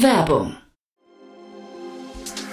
Werbung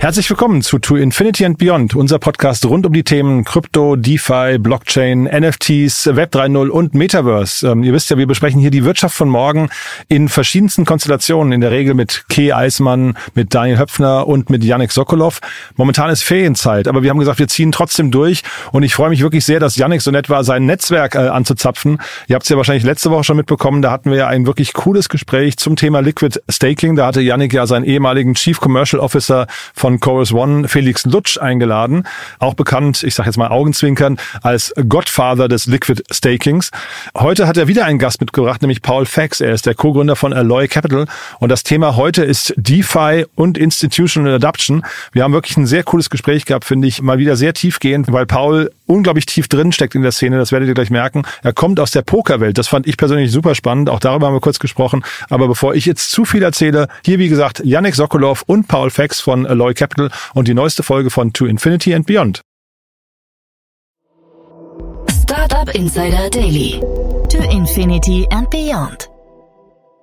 Herzlich willkommen zu To Infinity and Beyond, unser Podcast rund um die Themen Krypto, DeFi, Blockchain, NFTs, Web 3.0 und Metaverse. Ähm, ihr wisst ja, wir besprechen hier die Wirtschaft von morgen in verschiedensten Konstellationen, in der Regel mit Kay Eismann, mit Daniel Höpfner und mit Yannick Sokolov. Momentan ist Ferienzeit, aber wir haben gesagt, wir ziehen trotzdem durch und ich freue mich wirklich sehr, dass Yannick so nett war, sein Netzwerk äh, anzuzapfen. Ihr habt es ja wahrscheinlich letzte Woche schon mitbekommen, da hatten wir ja ein wirklich cooles Gespräch zum Thema Liquid Staking. Da hatte Yannick ja seinen ehemaligen Chief Commercial Officer von von Chorus One Felix Lutsch eingeladen, auch bekannt, ich sage jetzt mal Augenzwinkern, als Godfather des Liquid Stakings. Heute hat er wieder einen Gast mitgebracht, nämlich Paul Fax. Er ist der Co-Gründer von Alloy Capital und das Thema heute ist DeFi und Institutional Adoption. Wir haben wirklich ein sehr cooles Gespräch gehabt, finde ich, mal wieder sehr tiefgehend, weil Paul unglaublich tief drin steckt in der Szene, das werdet ihr gleich merken. Er kommt aus der Pokerwelt, das fand ich persönlich super spannend, auch darüber haben wir kurz gesprochen. Aber bevor ich jetzt zu viel erzähle, hier wie gesagt Yannick Sokolov und Paul Fax von Alloy und die neueste Folge von To Infinity and Beyond. Startup Insider Daily. To Infinity and Beyond.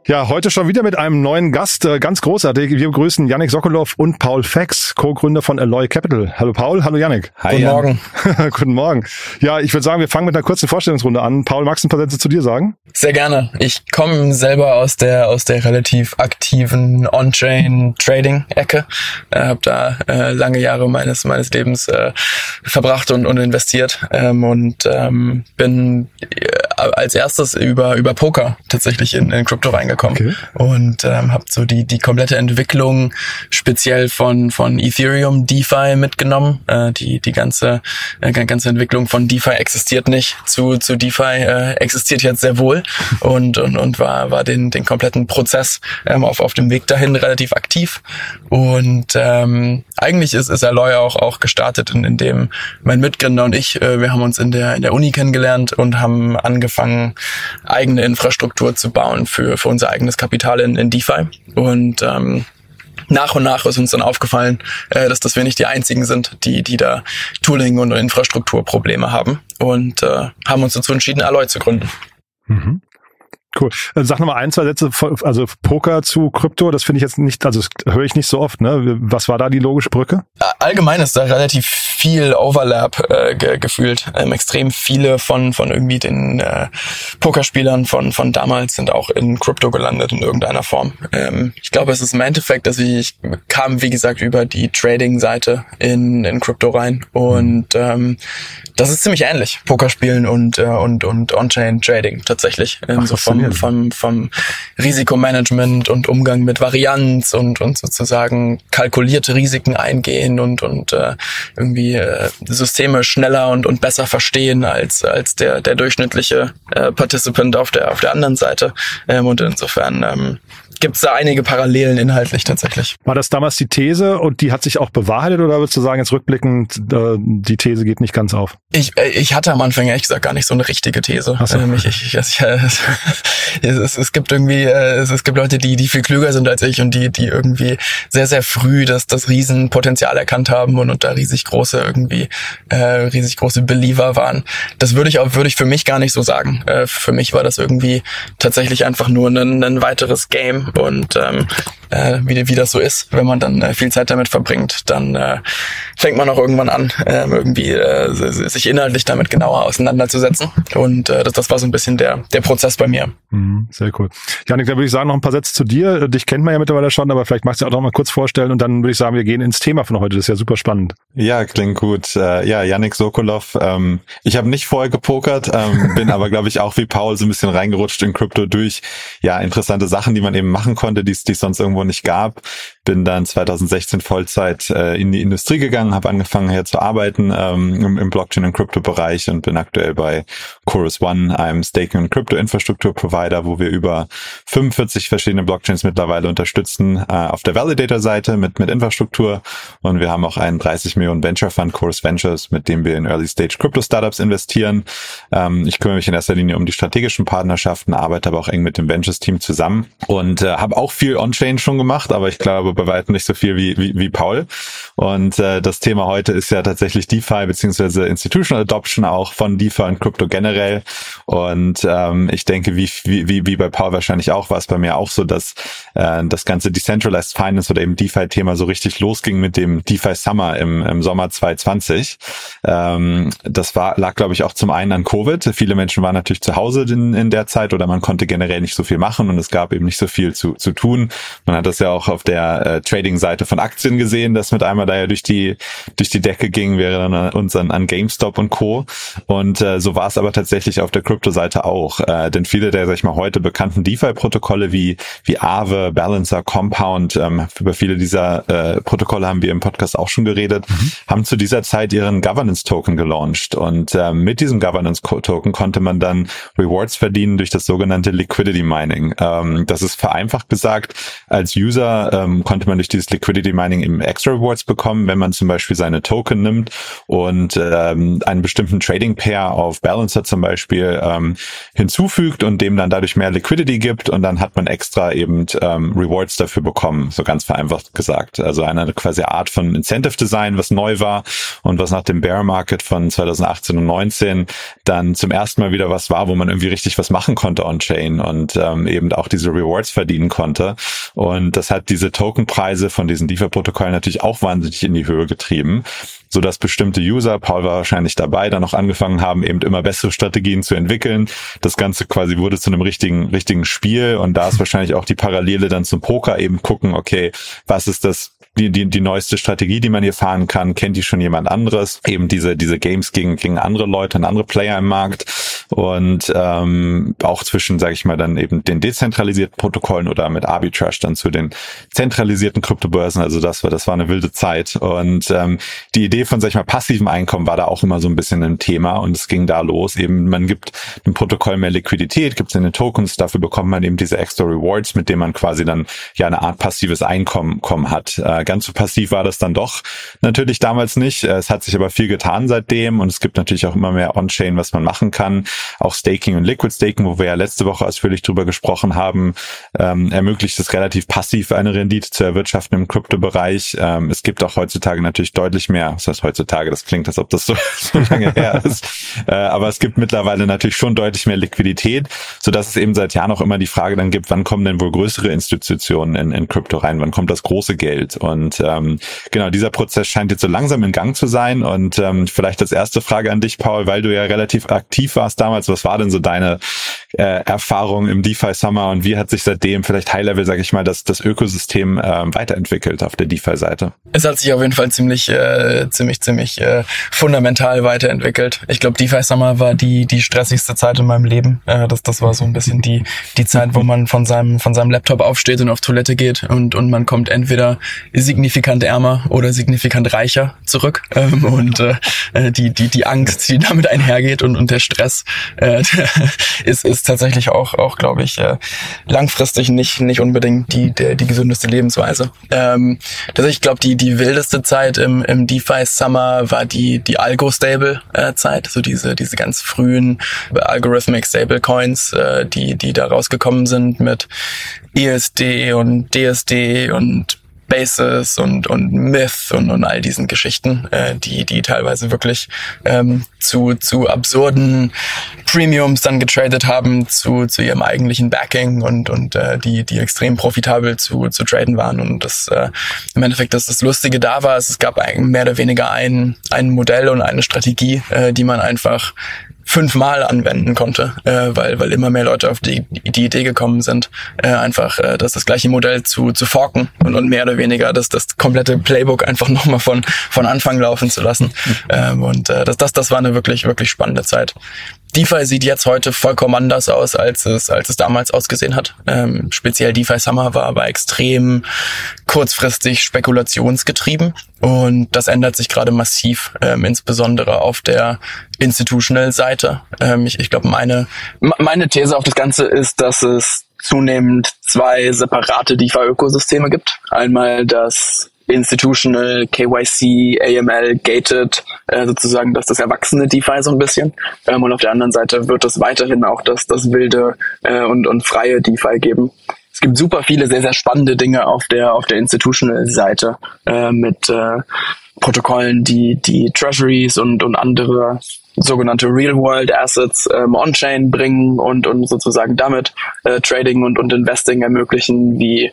Ja, heute schon wieder mit einem neuen Gast, äh, ganz großartig. Wir begrüßen Yannick Sokolov und Paul Fax, Co-Gründer von Alloy Capital. Hallo Paul, hallo Yannick. Hi, Guten Morgen. Guten Morgen. Ja, ich würde sagen, wir fangen mit einer kurzen Vorstellungsrunde an. Paul, magst du ein paar Sätze zu dir sagen? Sehr gerne. Ich komme selber aus der aus der relativ aktiven On-Chain Trading Ecke. Äh, habe da äh, lange Jahre meines meines Lebens äh, verbracht und, und investiert ähm, und ähm, bin äh, als erstes über über Poker tatsächlich in, in Crypto reingekommen gekommen okay. und ähm, habe so die die komplette Entwicklung speziell von von Ethereum DeFi mitgenommen. Äh, die die ganze äh, ganze Entwicklung von DeFi existiert nicht zu zu DeFi äh, existiert jetzt sehr wohl und und, und war war den den kompletten Prozess ähm, auf auf dem Weg dahin relativ aktiv und ähm, eigentlich ist ist Alloy auch auch gestartet in, in dem mein Mitgründer und ich äh, wir haben uns in der in der Uni kennengelernt und haben angefangen eigene Infrastruktur zu bauen für für unser unser eigenes Kapital in, in DeFi und ähm, nach und nach ist uns dann aufgefallen, äh, dass, dass wir nicht die einzigen sind, die, die da Tooling und Infrastrukturprobleme haben und äh, haben uns dazu entschieden, Alloy zu gründen. Mhm. Cool. Äh, sag nochmal ein, zwei Sätze, also Poker zu Krypto, das finde ich jetzt nicht, also das höre ich nicht so oft, ne? Was war da die logische Brücke? Allgemein ist da relativ viel Overlap äh, ge gefühlt. Ähm, extrem viele von, von irgendwie den äh, Pokerspielern von, von damals sind auch in Krypto gelandet in irgendeiner Form. Ähm, ich glaube, es ist im Endeffekt, dass ich, ich kam, wie gesagt, über die Trading-Seite in, in Krypto rein und ähm, das ist ziemlich ähnlich, Pokerspielen und, äh, und, und On-Chain-Trading tatsächlich. Ähm, Ach, so vom, vom, vom Risikomanagement und Umgang mit Varianz und, und sozusagen kalkulierte Risiken eingehen und, und äh, irgendwie äh, Systeme schneller und, und besser verstehen als, als der, der durchschnittliche äh, Participant auf der, auf der anderen Seite. Ähm, und insofern ähm, gibt es da einige Parallelen inhaltlich tatsächlich. War das damals die These und die hat sich auch bewahrheitet oder würdest du sagen, jetzt rückblickend, äh, die These geht nicht ganz auf? Ich, äh, ich hatte am Anfang ehrlich gesagt gar nicht so eine richtige These. So. Ähm, ich, ich, ich, ich, es, es gibt irgendwie, äh, es, es gibt Leute, die, die viel klüger sind als ich und die, die irgendwie sehr, sehr früh das, das Riesenpotenzial erkannt haben und, und da riesig große irgendwie, äh, riesig große Believer waren. Das würde ich auch, würde ich für mich gar nicht so sagen. Äh, für mich war das irgendwie tatsächlich einfach nur ein, ein weiteres Game und ähm, äh, wie, wie das so ist, wenn man dann äh, viel Zeit damit verbringt, dann äh, fängt man auch irgendwann an, äh, irgendwie äh, sich inhaltlich damit genauer auseinanderzusetzen. Und äh, das, das war so ein bisschen der, der Prozess bei mir. Mhm, sehr cool. Janik, dann würde ich sagen, noch ein paar Sätze zu dir. Dich kennt man ja mittlerweile schon, aber vielleicht magst du auch noch mal kurz vorstellen und dann würde ich sagen, wir gehen ins Thema von heute. Das ist ja super spannend. Ja, klingt gut. Äh, ja, Janik Sokolov. Ähm, ich habe nicht vorher gepokert, ähm, bin aber, glaube ich, auch wie Paul so ein bisschen reingerutscht in Krypto durch ja interessante Sachen, die man eben machen konnte, die es sonst irgendwo nicht gab. Bin dann 2016 Vollzeit äh, in die Industrie gegangen, habe angefangen hier zu arbeiten ähm, im, im Blockchain- und Krypto-Bereich und bin aktuell bei Chorus One, einem Staking- und Krypto-Infrastruktur-Provider, wo wir über 45 verschiedene Blockchains mittlerweile unterstützen äh, auf der Validator-Seite mit, mit Infrastruktur. Und wir haben auch einen 30 Millionen Venture Fund, Chorus Ventures, mit dem wir in Early-Stage Crypto-Startups investieren. Ähm, ich kümmere mich in erster Linie um die strategischen Partnerschaften, arbeite aber auch eng mit dem Ventures-Team zusammen und äh, habe auch viel On-Chain schon gemacht, aber ich glaube bei weitem nicht so viel wie, wie, wie Paul. Und äh, das Thema heute ist ja tatsächlich DeFi beziehungsweise Institutional Adoption auch von DeFi und Crypto generell. Und ähm, ich denke, wie, wie, wie bei Paul wahrscheinlich auch, war es bei mir auch so, dass äh, das ganze Decentralized Finance oder eben DeFi-Thema so richtig losging mit dem DeFi Summer im, im Sommer 2020. Ähm, das war, lag, glaube ich, auch zum einen an Covid. Viele Menschen waren natürlich zu Hause in, in der Zeit oder man konnte generell nicht so viel machen und es gab eben nicht so viel zu, zu tun. Man hat das ja auch auf der äh, Trading-Seite von Aktien gesehen, dass mit einmal da ja durch die, durch die Decke ging, wäre dann uns an, an GameStop und Co. Und äh, so war es aber tatsächlich auf der Krypto-Seite auch. Äh, denn viele der, sag ich mal, heute bekannten DeFi-Protokolle wie, wie Aave, Balancer, Compound, ähm, über viele dieser äh, Protokolle haben wir im Podcast auch schon geredet, mhm. haben zu dieser Zeit ihren Governance-Token gelauncht. Und äh, mit diesem Governance-Token konnte man dann Rewards verdienen durch das sogenannte Liquidity Mining. Ähm, das ist vereinfacht gesagt, als User ähm, konnte man durch dieses Liquidity Mining eben extra Rewards bekommen, wenn man zum Beispiel seine Token nimmt und ähm, einen bestimmten Trading Pair auf Balancer zum Beispiel ähm, hinzufügt und dem dann dadurch mehr Liquidity gibt und dann hat man extra eben ähm, Rewards dafür bekommen, so ganz vereinfacht gesagt. Also eine quasi Art von Incentive Design, was neu war und was nach dem Bear Market von 2018 und 19 dann zum ersten Mal wieder was war, wo man irgendwie richtig was machen konnte on-chain und ähm, eben auch diese Rewards verdienen konnte. Und das hat diese Tokenpreise von diesen DeFi-Protokollen natürlich auch wahnsinnig in die Höhe getrieben so dass bestimmte User, Paul war wahrscheinlich dabei, dann auch angefangen haben, eben immer bessere Strategien zu entwickeln. Das Ganze quasi wurde zu einem richtigen, richtigen Spiel und da ist wahrscheinlich auch die Parallele dann zum Poker eben gucken, okay, was ist das die, die, die neueste Strategie, die man hier fahren kann, kennt die schon jemand anderes. Eben diese, diese Games gegen, gegen andere Leute und andere Player im Markt. Und ähm, auch zwischen, sage ich mal, dann eben den dezentralisierten Protokollen oder mit Arbitrage dann zu den zentralisierten Kryptobörsen. Also das war, das war eine wilde Zeit. Und ähm, die Idee von, sag ich mal, passivem Einkommen war da auch immer so ein bisschen ein Thema. Und es ging da los. Eben, man gibt dem Protokoll mehr Liquidität, gibt es in den Tokens, dafür bekommt man eben diese extra Rewards, mit denen man quasi dann ja eine Art passives Einkommen hat. Äh, ganz so passiv war das dann doch natürlich damals nicht. Äh, es hat sich aber viel getan seitdem und es gibt natürlich auch immer mehr On-Chain, was man machen kann. Auch Staking und Liquid Staking, wo wir ja letzte Woche ausführlich drüber gesprochen haben, ähm, ermöglicht es relativ passiv eine Rendite zu erwirtschaften im Kryptobereich. Ähm, es gibt auch heutzutage natürlich deutlich mehr, was heißt heutzutage, das klingt, als ob das so, so lange her ist, äh, aber es gibt mittlerweile natürlich schon deutlich mehr Liquidität, so dass es eben seit Jahren auch immer die Frage dann gibt, wann kommen denn wohl größere Institutionen in, in Krypto rein, wann kommt das große Geld und und ähm, genau, dieser Prozess scheint jetzt so langsam in Gang zu sein. Und ähm, vielleicht als erste Frage an dich, Paul, weil du ja relativ aktiv warst damals. Was war denn so deine äh, Erfahrung im DeFi Summer und wie hat sich seitdem vielleicht High-Level, sage ich mal, das, das Ökosystem äh, weiterentwickelt auf der DeFi-Seite? Es hat sich auf jeden Fall ziemlich, äh, ziemlich, ziemlich äh, fundamental weiterentwickelt. Ich glaube, DeFi Summer war die die stressigste Zeit in meinem Leben. Äh, das das war so ein bisschen die die Zeit, wo man von seinem von seinem Laptop aufsteht und auf Toilette geht und und man kommt entweder signifikant ärmer oder signifikant reicher zurück. Ähm, und äh, äh die, die, die Angst, die damit einhergeht und, und der Stress äh, ist, ist tatsächlich auch, auch glaube ich, äh, langfristig nicht, nicht unbedingt die, der, die gesündeste Lebensweise. Ähm, also ich glaube, die, die wildeste Zeit im, im DeFi Summer war die, die Algo-Stable-Zeit, so diese, diese ganz frühen Algorithmic Stablecoins, äh, die, die da rausgekommen sind mit ESD und DSD und Basis und, und Myth und, und all diesen Geschichten, äh, die, die teilweise wirklich ähm, zu, zu absurden Premiums dann getradet haben zu, zu ihrem eigentlichen Backing und, und äh, die, die extrem profitabel zu, zu traden waren. Und das äh, im Endeffekt, dass das Lustige da war, es gab mehr oder weniger ein, ein Modell und eine Strategie, äh, die man einfach fünfmal anwenden konnte, äh, weil, weil immer mehr Leute auf die, die Idee gekommen sind, äh, einfach äh, das, das gleiche Modell zu, zu forken und, und mehr oder weniger das, das komplette Playbook einfach nochmal von, von Anfang laufen zu lassen. Mhm. Ähm, und äh, das, das, das war eine wirklich, wirklich spannende Zeit. DeFi sieht jetzt heute vollkommen anders aus, als es, als es damals ausgesehen hat. Ähm, speziell DeFi Summer war aber extrem kurzfristig spekulationsgetrieben und das ändert sich gerade massiv, ähm, insbesondere auf der Institutional Seite. Ähm, ich ich glaube, meine, meine These auf das Ganze ist, dass es zunehmend zwei separate DeFi-Ökosysteme gibt. Einmal das Institutional, KYC, AML, Gated, äh, sozusagen das, das erwachsene DeFi so ein bisschen. Ähm, und auf der anderen Seite wird es weiterhin auch das, das wilde äh, und, und freie DeFi geben. Es gibt super viele sehr, sehr spannende Dinge auf der, auf der Institutional-Seite äh, mit äh, Protokollen, die, die Treasuries und, und andere sogenannte Real-World Assets ähm, on-chain bringen und, und sozusagen damit äh, Trading und, und Investing ermöglichen, wie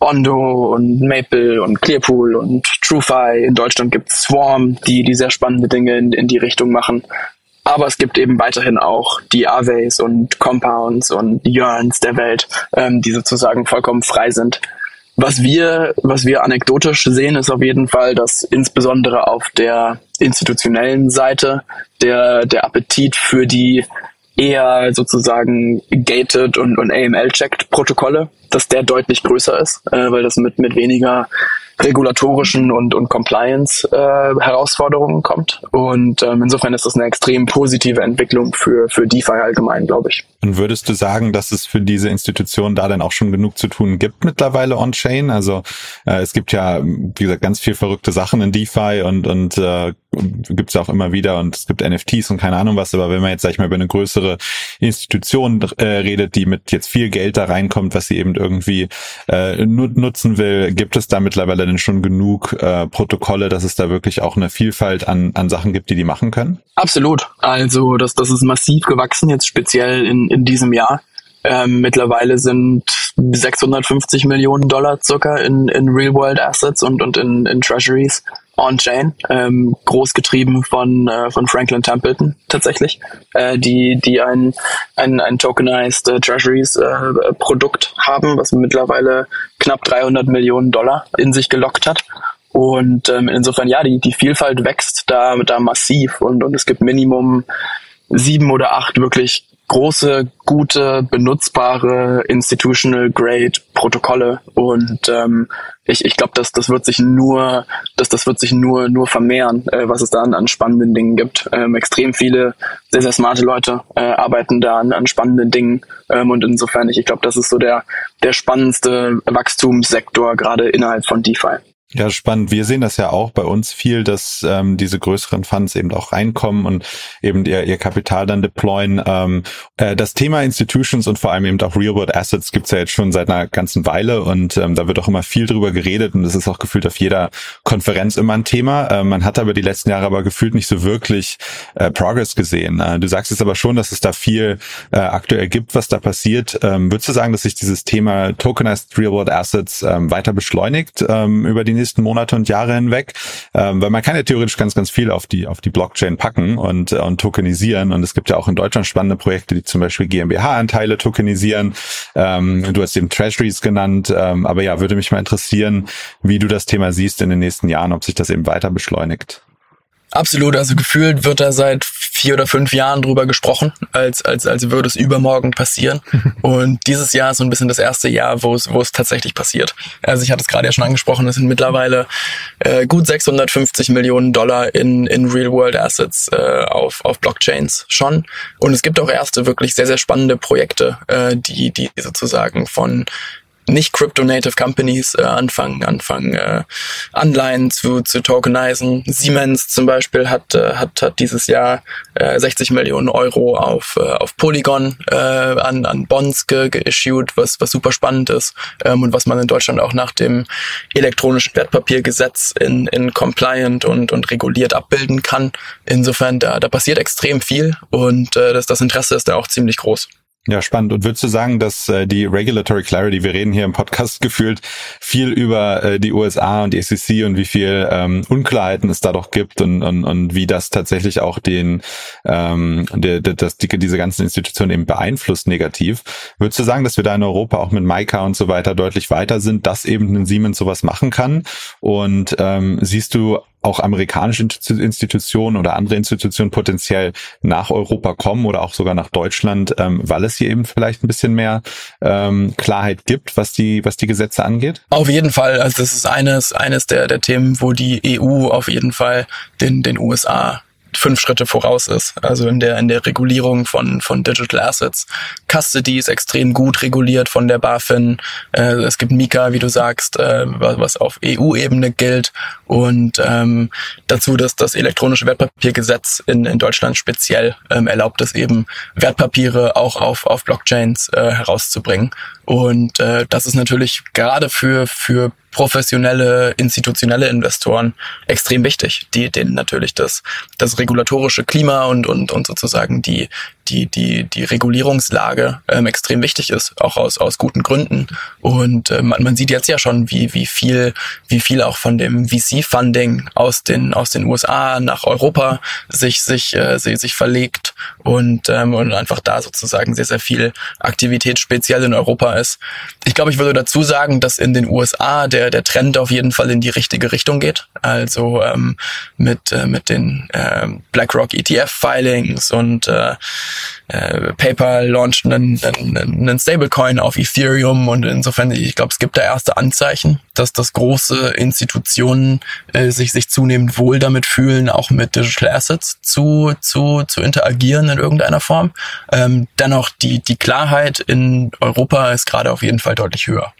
Ondo und Maple und Clearpool und TrueFi. In Deutschland gibt es Swarm, die, die sehr spannende Dinge in, in die Richtung machen. Aber es gibt eben weiterhin auch die Aves und Compounds und Yearns der Welt, ähm, die sozusagen vollkommen frei sind. Was wir, was wir anekdotisch sehen, ist auf jeden Fall, dass insbesondere auf der institutionellen Seite der, der Appetit für die eher sozusagen gated und, und AML-checked Protokolle, dass der deutlich größer ist, äh, weil das mit, mit weniger regulatorischen und, und Compliance-Herausforderungen äh, kommt. Und ähm, insofern ist das eine extrem positive Entwicklung für, für DeFi allgemein, glaube ich. Und würdest du sagen, dass es für diese Institution da dann auch schon genug zu tun gibt mittlerweile on-chain? Also äh, es gibt ja, wie gesagt, ganz viel verrückte Sachen in DeFi und, und äh, gibt es auch immer wieder und es gibt NFTs und keine Ahnung was, aber wenn man jetzt, sag ich mal, über eine größere Institution äh, redet, die mit jetzt viel Geld da reinkommt, was sie eben irgendwie äh, nutzen will, gibt es da mittlerweile denn schon genug äh, Protokolle, dass es da wirklich auch eine Vielfalt an, an Sachen gibt, die die machen können? Absolut. Also das, das ist massiv gewachsen, jetzt speziell in, in diesem Jahr. Ähm, mittlerweile sind 650 Millionen Dollar circa in, in Real-World Assets und, und in, in Treasuries on-chain, ähm, großgetrieben von, äh, von Franklin Templeton tatsächlich, äh, die, die ein, ein, ein tokenized äh, Treasuries äh, Produkt haben, was mittlerweile knapp 300 Millionen Dollar in sich gelockt hat. Und ähm, insofern, ja, die, die Vielfalt wächst da, da massiv und, und es gibt Minimum sieben oder acht wirklich große, gute, benutzbare Institutional Grade Protokolle und ähm, ich, ich glaube, dass das wird sich nur, dass das wird sich nur nur vermehren, äh, was es da an, an spannenden Dingen gibt. Ähm, extrem viele sehr sehr smarte Leute äh, arbeiten da an, an spannenden Dingen ähm, und insofern ich, ich glaube, das ist so der der spannendste Wachstumssektor gerade innerhalb von DeFi. Ja, spannend. Wir sehen das ja auch bei uns viel, dass ähm, diese größeren Funds eben auch reinkommen und eben ihr, ihr Kapital dann deployen. Ähm, äh, das Thema Institutions und vor allem eben auch Real-World Assets gibt's ja jetzt schon seit einer ganzen Weile und ähm, da wird auch immer viel drüber geredet und es ist auch gefühlt auf jeder Konferenz immer ein Thema. Äh, man hat aber die letzten Jahre aber gefühlt nicht so wirklich äh, Progress gesehen. Äh, du sagst es aber schon, dass es da viel äh, aktuell gibt, was da passiert. Ähm, würdest du sagen, dass sich dieses Thema Tokenized Real-World Assets ähm, weiter beschleunigt ähm, über die nächsten Monate und Jahre hinweg, ähm, weil man kann ja theoretisch ganz, ganz viel auf die, auf die Blockchain packen und, äh, und tokenisieren. Und es gibt ja auch in Deutschland spannende Projekte, die zum Beispiel GmbH-Anteile tokenisieren. Ähm, du hast eben Treasuries genannt. Ähm, aber ja, würde mich mal interessieren, wie du das Thema siehst in den nächsten Jahren, ob sich das eben weiter beschleunigt. Absolut, also gefühlt wird da seit vier oder fünf Jahren drüber gesprochen, als, als, als würde es übermorgen passieren. Und dieses Jahr ist so ein bisschen das erste Jahr, wo es, wo es tatsächlich passiert. Also ich hatte es gerade ja schon angesprochen, es sind mittlerweile äh, gut 650 Millionen Dollar in, in Real-World-Assets äh, auf, auf Blockchains schon. Und es gibt auch erste wirklich sehr, sehr spannende Projekte, äh, die, die sozusagen von nicht Crypto-Native Companies äh, anfangen, anfangen äh, Anleihen zu, zu tokenisen. Siemens zum Beispiel hat, äh, hat, hat dieses Jahr äh, 60 Millionen Euro auf, äh, auf Polygon äh, an, an Bonds geissued, was, was super spannend ist ähm, und was man in Deutschland auch nach dem elektronischen Wertpapiergesetz in, in compliant und, und reguliert abbilden kann. Insofern, da, da passiert extrem viel und äh, das, das Interesse ist da auch ziemlich groß. Ja, spannend. Und würdest du sagen, dass äh, die Regulatory Clarity, wir reden hier im Podcast gefühlt viel über äh, die USA und die SEC und wie viel ähm, Unklarheiten es da doch gibt und, und, und wie das tatsächlich auch den, ähm, der, der, das, die, diese ganzen Institutionen eben beeinflusst negativ. Würdest du sagen, dass wir da in Europa auch mit Maika und so weiter deutlich weiter sind, dass eben ein Siemens sowas machen kann? Und ähm, siehst du auch amerikanische Institutionen oder andere Institutionen potenziell nach Europa kommen oder auch sogar nach Deutschland, ähm, weil es hier eben vielleicht ein bisschen mehr ähm, Klarheit gibt, was die, was die Gesetze angeht? Auf jeden Fall. Also das ist eines, eines der, der Themen, wo die EU auf jeden Fall den, den USA fünf Schritte voraus ist. Also in der, in der Regulierung von, von Digital Assets. Custody ist extrem gut reguliert von der BaFin. Äh, es gibt Mika, wie du sagst, äh, was auf EU-Ebene gilt. Und ähm, dazu, dass das elektronische Wertpapiergesetz in, in Deutschland speziell ähm, erlaubt es eben, Wertpapiere auch auf, auf Blockchains äh, herauszubringen. Und äh, das ist natürlich gerade für, für professionelle, institutionelle Investoren extrem wichtig, die denen natürlich das, das regulatorische Klima und, und, und sozusagen die, die, die, die Regulierungslage ähm, extrem wichtig ist, auch aus, aus guten Gründen. Und äh, man, man sieht jetzt ja schon, wie, wie viel, wie viel auch von dem VC-Funding aus den, aus den USA nach Europa sich, sich, äh, sich verlegt und, ähm, und einfach da sozusagen sehr, sehr viel Aktivität speziell in Europa ist. Ich glaube, ich würde dazu sagen, dass in den USA der, der Trend auf jeden Fall in die richtige Richtung geht. Also ähm, mit, äh, mit den äh, BlackRock ETF-Filings und äh, äh, PayPal launcht einen, einen, einen Stablecoin auf Ethereum und insofern, ich glaube, es gibt da erste Anzeichen, dass das große Institutionen äh, sich, sich zunehmend wohl damit fühlen, auch mit Digital Assets zu, zu, zu interagieren in irgendeiner Form. Ähm, dennoch, die, die Klarheit in Europa ist gerade auf jeden Fall deutlich höher.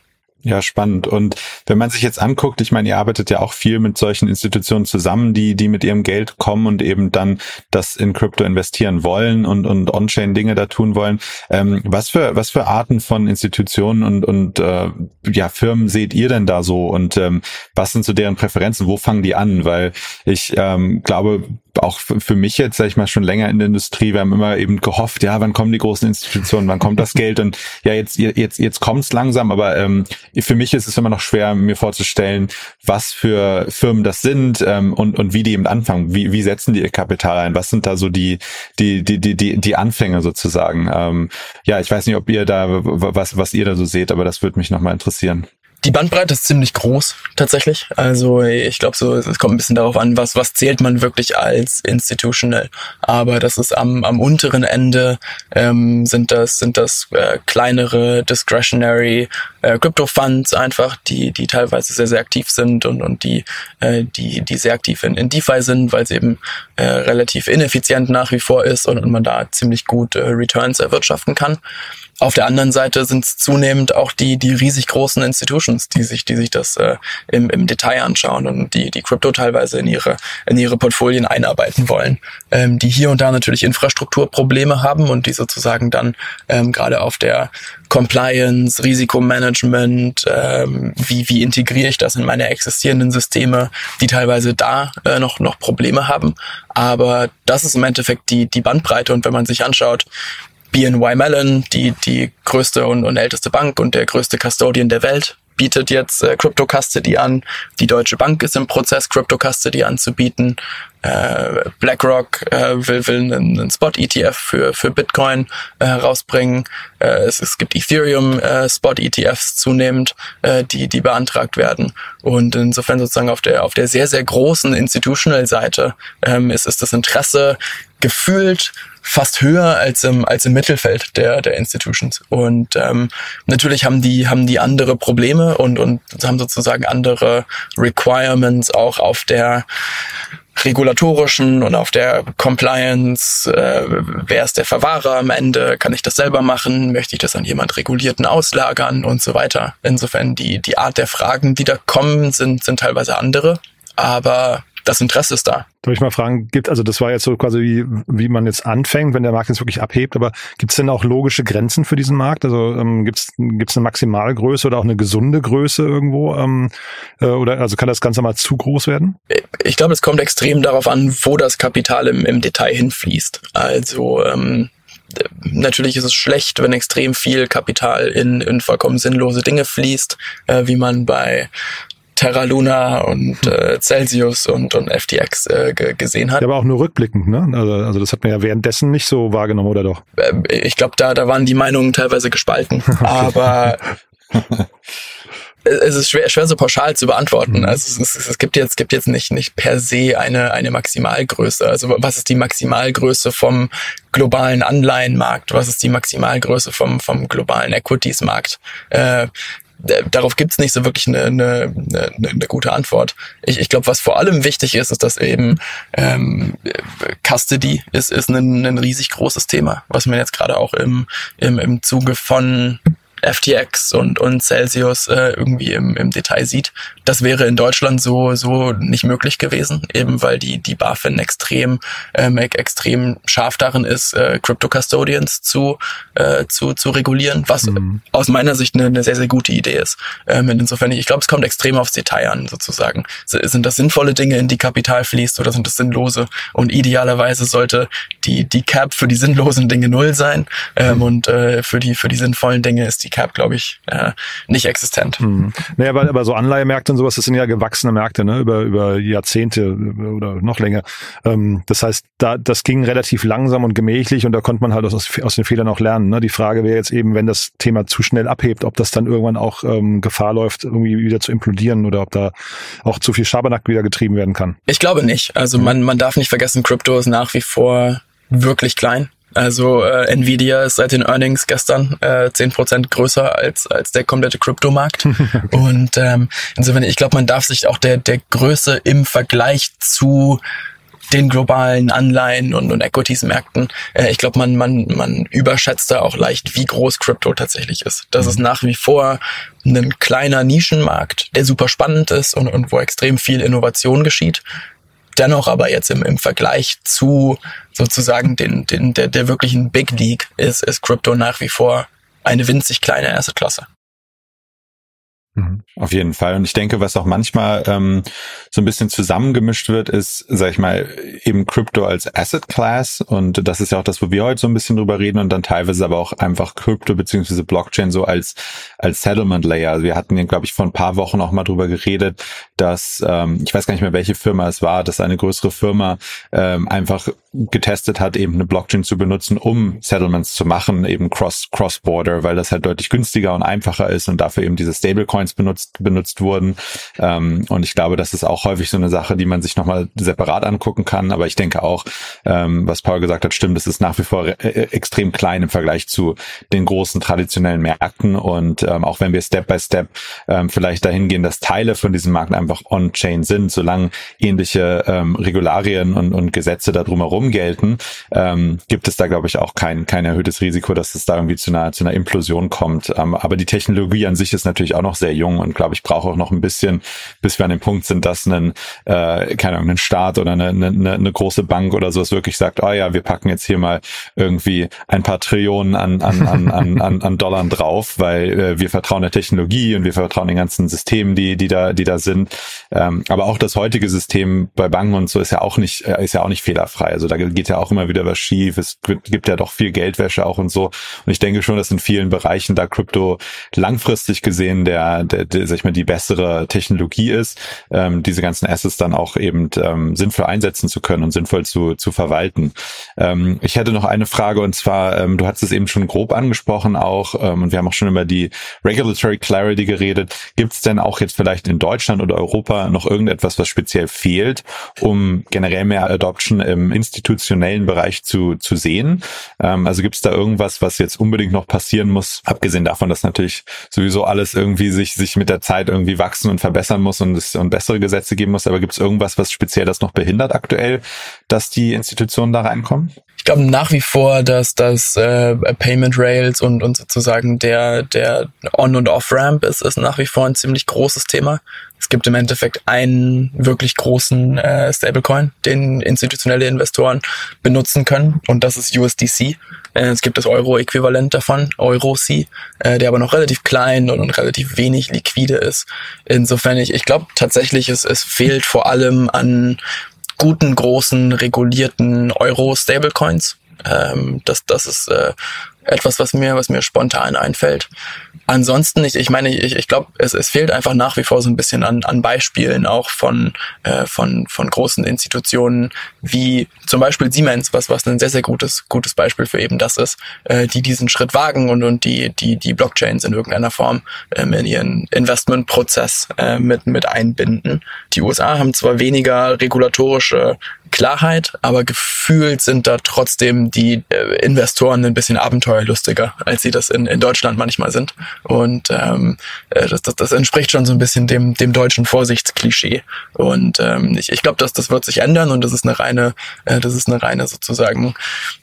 Ja, spannend. Und wenn man sich jetzt anguckt, ich meine, ihr arbeitet ja auch viel mit solchen Institutionen zusammen, die, die mit ihrem Geld kommen und eben dann das in Krypto investieren wollen und, und On-Chain Dinge da tun wollen. Ähm, was für, was für Arten von Institutionen und, und äh, ja, Firmen seht ihr denn da so? Und ähm, was sind so deren Präferenzen? Wo fangen die an? Weil ich ähm, glaube, auch für mich jetzt, sag ich mal, schon länger in der Industrie, wir haben immer eben gehofft, ja, wann kommen die großen Institutionen, wann kommt das Geld? Und ja, jetzt, jetzt, jetzt kommt es langsam, aber ähm, für mich ist es immer noch schwer, mir vorzustellen, was für Firmen das sind ähm, und, und wie die eben anfangen, wie, wie setzen die ihr Kapital ein, was sind da so die, die, die, die, die, die Anfänge sozusagen. Ähm, ja, ich weiß nicht, ob ihr da, was, was ihr da so seht, aber das würde mich nochmal interessieren. Die Bandbreite ist ziemlich groß tatsächlich. Also ich glaube so, es kommt ein bisschen darauf an, was was zählt man wirklich als institutional. Aber das ist am, am unteren Ende ähm, sind das sind das äh, kleinere discretionary äh, Crypto Funds einfach, die die teilweise sehr sehr aktiv sind und und die äh, die die sehr aktiv in, in DeFi sind, weil es eben äh, relativ ineffizient nach wie vor ist und, und man da ziemlich gut äh, Returns erwirtschaften kann. Auf der anderen Seite sind es zunehmend auch die, die riesig großen Institutions, die sich, die sich das äh, im, im Detail anschauen und die, die Crypto teilweise in ihre, in ihre Portfolien einarbeiten wollen, ähm, die hier und da natürlich Infrastrukturprobleme haben und die sozusagen dann ähm, gerade auf der Compliance, Risikomanagement, ähm, wie, wie integriere ich das in meine existierenden Systeme, die teilweise da äh, noch, noch Probleme haben. Aber das ist im Endeffekt die, die Bandbreite. Und wenn man sich anschaut, BNY Mellon, die, die größte und, und älteste Bank und der größte Custodian der Welt, bietet jetzt äh, Crypto Custody an. Die Deutsche Bank ist im Prozess, Crypto Custody anzubieten. Äh, BlackRock äh, will, will einen, Spot-ETF für, für Bitcoin äh, herausbringen. Äh, es, es gibt Ethereum äh, Spot-ETFs zunehmend, äh, die, die beantragt werden. Und insofern sozusagen auf der, auf der sehr, sehr großen Institutional-Seite ähm, ist, ist das Interesse gefühlt fast höher als im, als im Mittelfeld der, der Institutions. Und ähm, natürlich haben die, haben die andere Probleme und, und haben sozusagen andere Requirements auch auf der regulatorischen und auf der Compliance, äh, wer ist der Verwahrer am Ende, kann ich das selber machen, möchte ich das an jemand Regulierten auslagern und so weiter. Insofern die, die Art der Fragen, die da kommen, sind, sind teilweise andere, aber das Interesse ist da. Darf ich mal fragen, gibt, also das war jetzt so quasi wie, wie man jetzt anfängt, wenn der Markt jetzt wirklich abhebt, aber gibt es denn auch logische Grenzen für diesen Markt? Also ähm, gibt es eine Maximalgröße oder auch eine gesunde Größe irgendwo? Ähm, äh, oder also kann das Ganze mal zu groß werden? Ich glaube, es kommt extrem darauf an, wo das Kapital im, im Detail hinfließt. Also ähm, natürlich ist es schlecht, wenn extrem viel Kapital in, in vollkommen sinnlose Dinge fließt, äh, wie man bei Terra Luna und äh, Celsius und, und FTX äh, gesehen hat. Ja, aber auch nur rückblickend, ne? Also, also das hat man ja währenddessen nicht so wahrgenommen, oder doch? Äh, ich glaube, da, da waren die Meinungen teilweise gespalten. Aber es ist schwer, schwer so pauschal zu beantworten. Mhm. Also es, es, es gibt jetzt, gibt jetzt nicht, nicht per se eine, eine Maximalgröße. Also was ist die Maximalgröße vom globalen Anleihenmarkt? Was ist die Maximalgröße vom, vom globalen Equities-Markt? Äh, darauf gibt's nicht so wirklich eine, eine, eine, eine gute Antwort. Ich, ich glaube, was vor allem wichtig ist, ist, dass eben ähm, Custody ist, ist ein, ein riesig großes Thema, was man jetzt gerade auch im, im, im Zuge von FTX und, und Celsius äh, irgendwie im, im Detail sieht. Das wäre in Deutschland so, so nicht möglich gewesen, eben weil die, die BaFin extrem, ähm, extrem scharf darin ist, äh, Crypto Custodians zu, äh, zu, zu regulieren, was mhm. aus meiner Sicht eine, eine sehr, sehr gute Idee ist. Ähm, insofern, ich glaube, es kommt extrem aufs Detail an, sozusagen. Sind das sinnvolle Dinge, in die Kapital fließt oder sind das sinnlose? Und idealerweise sollte die, die Cap für die sinnlosen Dinge null sein ähm, mhm. und äh, für, die, für die sinnvollen Dinge ist die Cap, glaube ich, äh, nicht existent. Hm. Naja, aber, aber so Anleihemärkte und sowas, das sind ja gewachsene Märkte, ne, über, über Jahrzehnte oder noch länger. Ähm, das heißt, da, das ging relativ langsam und gemächlich und da konnte man halt aus, aus den Fehlern auch lernen. Ne? Die Frage wäre jetzt eben, wenn das Thema zu schnell abhebt, ob das dann irgendwann auch ähm, Gefahr läuft, irgendwie wieder zu implodieren oder ob da auch zu viel Schabernack wieder getrieben werden kann. Ich glaube nicht. Also man, man darf nicht vergessen, Krypto ist nach wie vor wirklich klein. Also äh, Nvidia ist seit den Earnings gestern äh, 10% größer als, als der komplette Kryptomarkt. und ähm, insofern, ich glaube, man darf sich auch der, der Größe im Vergleich zu den globalen Anleihen und, und Equities-Märkten. Äh, ich glaube, man, man, man überschätzt da auch leicht, wie groß Krypto tatsächlich ist. Das ist nach wie vor ein kleiner Nischenmarkt, der super spannend ist und, und wo extrem viel Innovation geschieht dennoch aber jetzt im, im Vergleich zu sozusagen den, den, der, der wirklichen Big League ist, ist Crypto nach wie vor eine winzig kleine Assetklasse. Mhm. Auf jeden Fall. Und ich denke, was auch manchmal ähm, so ein bisschen zusammengemischt wird, ist, sag ich mal, eben Crypto als Asset Class. Und das ist ja auch das, wo wir heute so ein bisschen drüber reden und dann teilweise aber auch einfach Crypto beziehungsweise Blockchain so als, als Settlement Layer. Also wir hatten ja, glaube ich, vor ein paar Wochen auch mal drüber geredet, dass, ähm, ich weiß gar nicht mehr, welche Firma es war, dass eine größere Firma ähm, einfach getestet hat, eben eine Blockchain zu benutzen, um Settlements zu machen, eben cross, cross-border, weil das halt deutlich günstiger und einfacher ist und dafür eben diese Stablecoins benutzt, benutzt wurden. Ähm, und ich glaube, das ist auch häufig so eine Sache, die man sich nochmal separat angucken kann. Aber ich denke auch, ähm, was Paul gesagt hat, stimmt, es ist nach wie vor äh, extrem klein im Vergleich zu den großen traditionellen Märkten. Und ähm, auch wenn wir Step by Step ähm, vielleicht dahin gehen, dass Teile von diesem Markt einfach on-chain sind, solange ähnliche ähm, Regularien und, und Gesetze da drumherum gelten, ähm, gibt es da, glaube ich, auch kein, kein erhöhtes Risiko, dass es da irgendwie zu einer, zu einer Implosion kommt. Ähm, aber die Technologie an sich ist natürlich auch noch sehr jung und glaube ich brauche auch noch ein bisschen, bis wir an dem Punkt sind, dass ein, äh, keine Ahnung, ein Staat oder eine, eine, eine große Bank oder sowas wirklich sagt, oh ja, wir packen jetzt hier mal irgendwie ein paar Trillionen an, an, an, an, an, an Dollar drauf, weil äh, wir vertrauen der Technologie und wir vertrauen den ganzen Systemen, die, die da, die da sind. Ähm, aber auch das heutige System bei Banken und so ist ja auch nicht, äh, ist ja auch nicht fehlerfrei. Also da geht ja auch immer wieder was schief. Es gibt ja doch viel Geldwäsche auch und so. Und ich denke schon, dass in vielen Bereichen da Krypto langfristig gesehen der, der, der sag ich mal, die bessere Technologie ist, ähm, diese ganzen Assets dann auch eben ähm, sinnvoll einsetzen zu können und sinnvoll zu, zu verwalten. Ähm, ich hätte noch eine Frage und zwar, ähm, du hast es eben schon grob angesprochen auch ähm, und wir haben auch schon über die Regulatory Clarity geredet. Gibt es denn auch jetzt vielleicht in Deutschland oder Europa noch irgendetwas, was speziell fehlt, um generell mehr Adoption im institutionellen Bereich zu, zu sehen? Ähm, also gibt es da irgendwas, was jetzt unbedingt noch passieren muss, abgesehen davon, dass natürlich sowieso alles irgendwie sich sich, mit der Zeit irgendwie wachsen und verbessern muss und es und bessere Gesetze geben muss. Aber gibt es irgendwas, was speziell das noch behindert aktuell, dass die Institutionen da reinkommen? Ich glaube nach wie vor, dass das äh, Payment Rails und, und sozusagen der, der On- und Off-Ramp ist, ist nach wie vor ein ziemlich großes Thema. Es gibt im Endeffekt einen wirklich großen äh, Stablecoin, den institutionelle Investoren benutzen können und das ist USDC. Äh, es gibt das Euro-Äquivalent davon, EuroC, äh, der aber noch relativ klein und, und relativ wenig liquide ist. Insofern, ich, ich glaube tatsächlich, es, es fehlt vor allem an guten, großen, regulierten Euro-Stablecoins. Ähm, das, das ist äh, etwas, was mir, was mir spontan einfällt. Ansonsten, ich, ich meine, ich, ich glaube, es, es fehlt einfach nach wie vor so ein bisschen an, an Beispielen auch von, äh, von, von großen Institutionen wie zum Beispiel Siemens, was, was ein sehr, sehr gutes, gutes Beispiel für eben das ist, äh, die diesen Schritt wagen und, und die, die, die Blockchains in irgendeiner Form ähm, in ihren Investmentprozess äh, mit, mit einbinden. Die USA haben zwar weniger regulatorische Klarheit, aber gefühlt sind da trotzdem die äh, Investoren ein bisschen abenteuerlustiger, als sie das in, in Deutschland manchmal sind. Und ähm, äh, das, das, das entspricht schon so ein bisschen dem, dem deutschen Vorsichtsklischee. Und ähm, ich, ich glaube, dass das wird sich ändern und das ist eine reine, äh, das ist eine reine sozusagen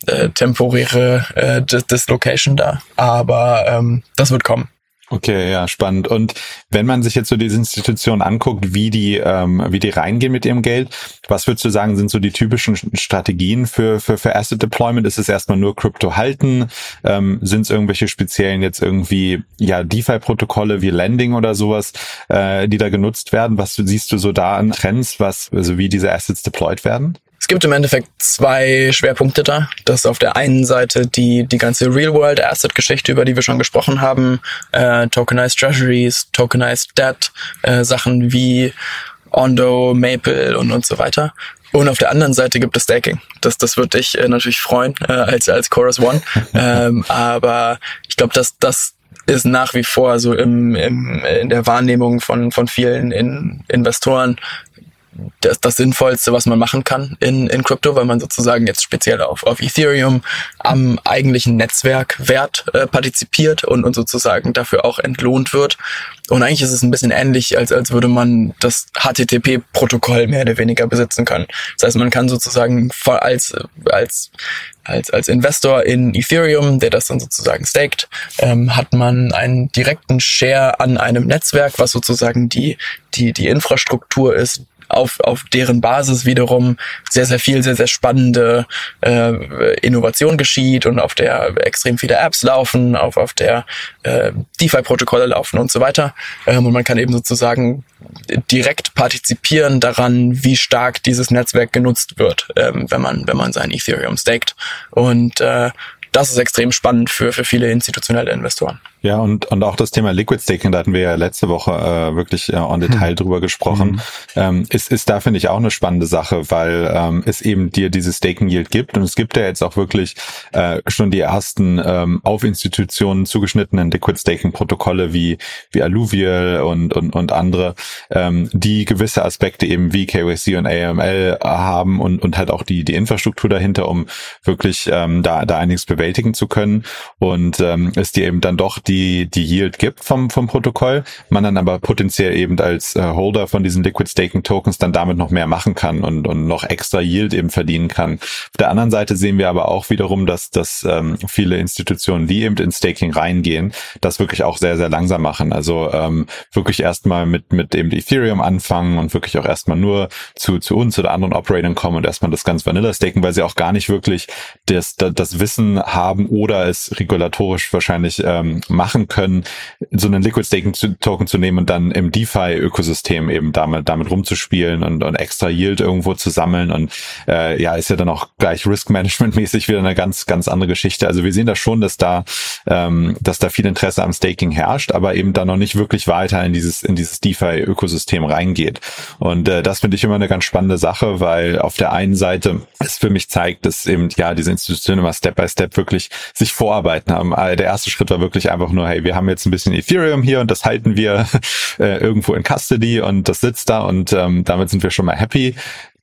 äh, temporäre äh, Dislocation da. Aber ähm, das wird kommen. Okay, ja, spannend. Und wenn man sich jetzt so diese Institutionen anguckt, wie die, ähm, wie die reingehen mit ihrem Geld, was würdest du sagen, sind so die typischen Strategien für, für, für Asset Deployment? Ist es erstmal nur Krypto halten? Ähm, sind es irgendwelche speziellen jetzt irgendwie, ja, DeFi-Protokolle wie Lending oder sowas, äh, die da genutzt werden? Was siehst du so da an Trends, was, also wie diese Assets deployed werden? Es gibt im Endeffekt zwei Schwerpunkte da. Das ist auf der einen Seite die, die ganze Real-World-Asset-Geschichte, über die wir schon gesprochen haben. Äh, tokenized Treasuries, Tokenized Debt, äh, Sachen wie Ondo, Maple und, und so weiter. Und auf der anderen Seite gibt es Staking. Das, das würde dich äh, natürlich freuen äh, als, als Chorus One. ähm, aber ich glaube, dass das ist nach wie vor so im, im, in der Wahrnehmung von, von vielen in, Investoren das, das Sinnvollste, was man machen kann in, in Crypto, weil man sozusagen jetzt speziell auf, auf Ethereum am eigentlichen Netzwerkwert äh, partizipiert und, und sozusagen dafür auch entlohnt wird. Und eigentlich ist es ein bisschen ähnlich, als, als würde man das HTTP-Protokoll mehr oder weniger besitzen können. Das heißt, man kann sozusagen als, als, als, als Investor in Ethereum, der das dann sozusagen staked, ähm, hat man einen direkten Share an einem Netzwerk, was sozusagen die, die, die Infrastruktur ist, auf, auf deren Basis wiederum sehr, sehr viel, sehr, sehr spannende äh, Innovation geschieht und auf der extrem viele Apps laufen, auf, auf der äh, DeFi-Protokolle laufen und so weiter. Ähm, und man kann eben sozusagen direkt partizipieren daran, wie stark dieses Netzwerk genutzt wird, ähm, wenn man, wenn man sein Ethereum staked. Und äh, das ist extrem spannend für, für viele institutionelle Investoren. Ja, und, und auch das Thema Liquid Staking, da hatten wir ja letzte Woche äh, wirklich äh, on Detail hm. drüber gesprochen, hm. ähm, ist, ist da, finde ich, auch eine spannende Sache, weil ähm, es eben dir diese Staking Yield gibt und es gibt ja jetzt auch wirklich äh, schon die ersten ähm, auf Institutionen zugeschnittenen Liquid Staking Protokolle wie, wie Alluvial und, und, und andere, ähm, die gewisse Aspekte eben wie KYC und AML haben und, und halt auch die, die Infrastruktur dahinter, um wirklich ähm, da, da einiges bewältigen zu können und ähm, es dir eben dann doch die, die Yield gibt vom, vom Protokoll, man dann aber potenziell eben als äh, Holder von diesen Liquid Staking Tokens dann damit noch mehr machen kann und, und noch extra Yield eben verdienen kann. Auf der anderen Seite sehen wir aber auch wiederum, dass, dass ähm, viele Institutionen, die eben in Staking reingehen, das wirklich auch sehr, sehr langsam machen. Also ähm, wirklich erstmal mit, mit eben Ethereum anfangen und wirklich auch erstmal nur zu, zu uns oder anderen Operatoren kommen und erstmal das ganz Vanilla staken, weil sie auch gar nicht wirklich das, das, das Wissen haben oder es regulatorisch wahrscheinlich ähm, machen können, so einen Liquid Staking Token zu nehmen und dann im DeFi-Ökosystem eben damit, damit rumzuspielen und, und extra Yield irgendwo zu sammeln. Und äh, ja, ist ja dann auch gleich Risk Management-mäßig wieder eine ganz, ganz andere Geschichte. Also wir sehen da schon, dass da, ähm, dass da viel Interesse am Staking herrscht, aber eben da noch nicht wirklich weiter in dieses, in dieses DeFi-Ökosystem reingeht. Und äh, das finde ich immer eine ganz spannende Sache, weil auf der einen Seite es für mich zeigt, dass eben ja diese Institutionen immer Step by Step wirklich sich vorarbeiten haben. Äh, der erste Schritt war wirklich einfach nur, hey, wir haben jetzt ein bisschen Ethereum hier und das halten wir äh, irgendwo in Custody und das sitzt da und ähm, damit sind wir schon mal happy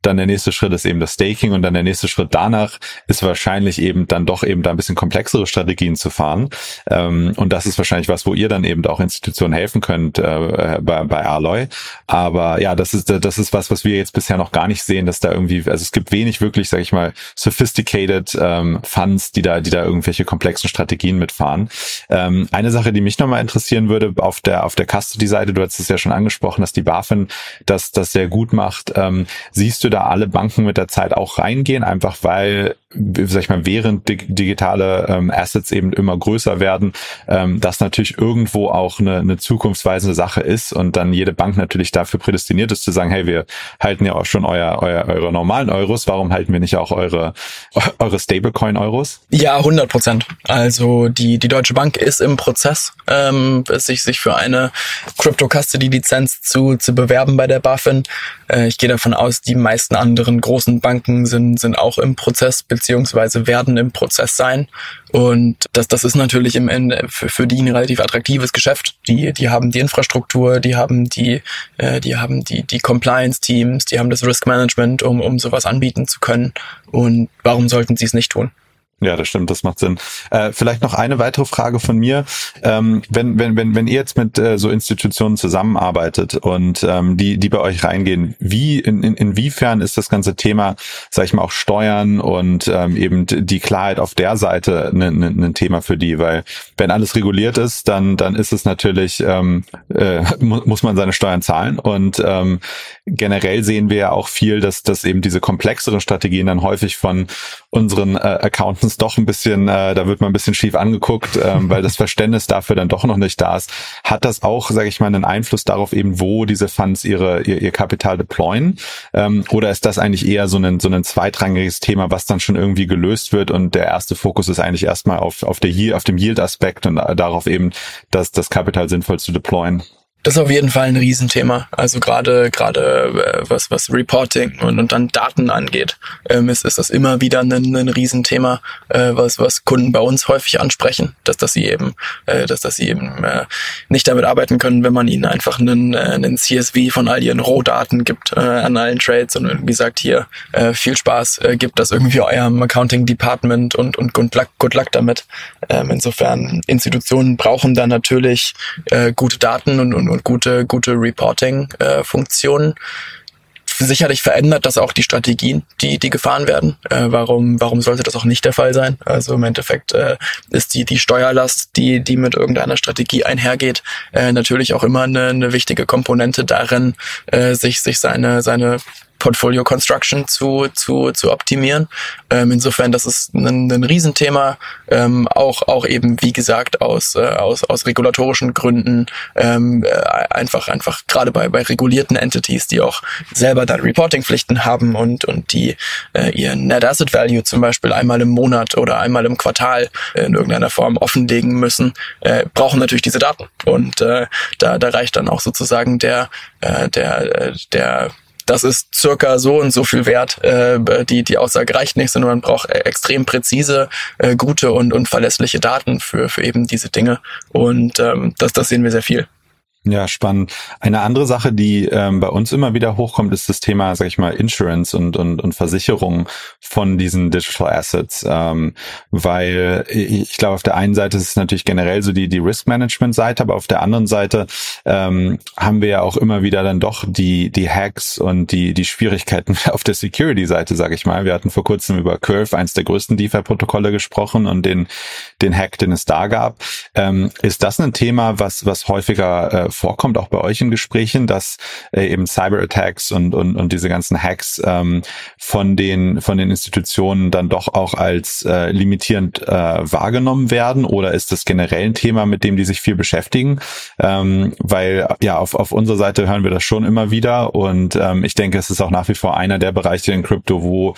dann der nächste Schritt ist eben das Staking und dann der nächste Schritt danach ist wahrscheinlich eben dann doch eben da ein bisschen komplexere Strategien zu fahren. Ähm, und das ist wahrscheinlich was, wo ihr dann eben auch Institutionen helfen könnt äh, bei, bei Alloy. Aber ja, das ist das ist was, was wir jetzt bisher noch gar nicht sehen, dass da irgendwie, also es gibt wenig wirklich, sag ich mal, sophisticated ähm, Funds, die da, die da irgendwelche komplexen Strategien mitfahren. Ähm, eine Sache, die mich nochmal interessieren würde, auf der auf der Custody-Seite, du hast es ja schon angesprochen, dass die BaFin das das sehr gut macht. Ähm, siehst du da alle Banken mit der Zeit auch reingehen, einfach weil sag ich mal, während digitale ähm, Assets eben immer größer werden, ähm, das natürlich irgendwo auch eine, eine zukunftsweisende Sache ist und dann jede Bank natürlich dafür prädestiniert ist zu sagen, hey, wir halten ja auch schon euer, euer eure normalen Euros, warum halten wir nicht auch eure eure Stablecoin Euros? Ja, 100 Prozent. Also die die Deutsche Bank ist im Prozess, ähm, sich sich für eine Crypto Custody Lizenz zu zu bewerben bei der BaFin. Äh, ich gehe davon aus, die meisten anderen großen Banken sind sind auch im Prozess beziehungsweise werden im Prozess sein. Und das, das ist natürlich im Ende für, für die ein relativ attraktives Geschäft. Die, die haben die Infrastruktur, die haben die, äh, die haben die, die Compliance-Teams, die haben das Risk Management, um, um sowas anbieten zu können. Und warum sollten sie es nicht tun? Ja, das stimmt, das macht Sinn. Äh, vielleicht noch eine weitere Frage von mir. Ähm, wenn, wenn, wenn, wenn ihr jetzt mit äh, so Institutionen zusammenarbeitet und ähm, die, die bei euch reingehen, wie, in, in, inwiefern ist das ganze Thema, sag ich mal, auch Steuern und ähm, eben die Klarheit auf der Seite ein, ein, ein Thema für die? Weil wenn alles reguliert ist, dann, dann ist es natürlich, ähm, äh, muss man seine Steuern zahlen. Und ähm, generell sehen wir ja auch viel, dass, dass eben diese komplexeren Strategien dann häufig von unseren äh, Accountants doch ein bisschen, äh, da wird man ein bisschen schief angeguckt, ähm, weil das Verständnis dafür dann doch noch nicht da ist. Hat das auch, sage ich mal, einen Einfluss darauf eben, wo diese Funds ihre ihr, ihr Kapital deployen? Ähm, oder ist das eigentlich eher so ein so ein zweitrangiges Thema, was dann schon irgendwie gelöst wird und der erste Fokus ist eigentlich erstmal auf auf der auf dem Yield-Aspekt und darauf eben, dass das Kapital sinnvoll zu deployen? Das ist auf jeden Fall ein Riesenthema. Also gerade gerade äh, was was Reporting und, und dann Daten angeht, ähm, ist, ist das immer wieder ein, ein Riesenthema, äh, was was Kunden bei uns häufig ansprechen, dass dass sie eben äh, dass dass sie eben äh, nicht damit arbeiten können, wenn man ihnen einfach einen, äh, einen CSV von all ihren Rohdaten gibt äh, an allen Trades und irgendwie sagt hier äh, viel Spaß, äh, gibt das irgendwie eurem Accounting Department und und good luck, good luck damit. Ähm, insofern Institutionen brauchen da natürlich äh, gute Daten und, und und gute, gute Reporting-Funktionen. Sicherlich verändert das auch die Strategien, die, die gefahren werden. Äh, warum, warum sollte das auch nicht der Fall sein? Also im Endeffekt äh, ist die, die Steuerlast, die, die mit irgendeiner Strategie einhergeht, äh, natürlich auch immer eine, eine wichtige Komponente darin, äh, sich, sich seine, seine Portfolio Construction zu, zu, zu optimieren. Ähm, insofern, das ist ein, ein Riesenthema, ähm, auch, auch eben, wie gesagt, aus, äh, aus, aus regulatorischen Gründen, ähm, äh, einfach, einfach gerade bei, bei regulierten Entities, die auch selber dann Reporting-Pflichten haben und, und die äh, ihren Net Asset Value zum Beispiel einmal im Monat oder einmal im Quartal in irgendeiner Form offenlegen müssen, äh, brauchen natürlich diese Daten. Und äh, da, da reicht dann auch sozusagen der, äh, der, äh, der das ist circa so und so viel wert. Äh, die, die Aussage reicht nicht, sondern man braucht e-, extrem präzise, äh, gute und, und verlässliche Daten für, für eben diese Dinge. Und ähm, das, das sehen wir sehr viel. Ja, spannend. Eine andere Sache, die ähm, bei uns immer wieder hochkommt, ist das Thema, sag ich mal, Insurance und, und, und Versicherung von diesen Digital Assets. Ähm, weil ich glaube, auf der einen Seite ist es natürlich generell so die, die Risk-Management-Seite, aber auf der anderen Seite ähm, haben wir ja auch immer wieder dann doch die, die Hacks und die, die Schwierigkeiten auf der Security-Seite, sage ich mal. Wir hatten vor kurzem über Curve, eins der größten DeFi-Protokolle, gesprochen und den, den Hack, den es da gab. Ähm, ist das ein Thema, was, was häufiger äh, vorkommt, auch bei euch in Gesprächen, dass äh, eben Cyber-Attacks und, und, und diese ganzen Hacks ähm, von den von den Institutionen dann doch auch als äh, limitierend äh, wahrgenommen werden? Oder ist das generell ein Thema, mit dem die sich viel beschäftigen? Ähm, weil ja, auf, auf unserer Seite hören wir das schon immer wieder und ähm, ich denke, es ist auch nach wie vor einer der Bereiche in Krypto, wo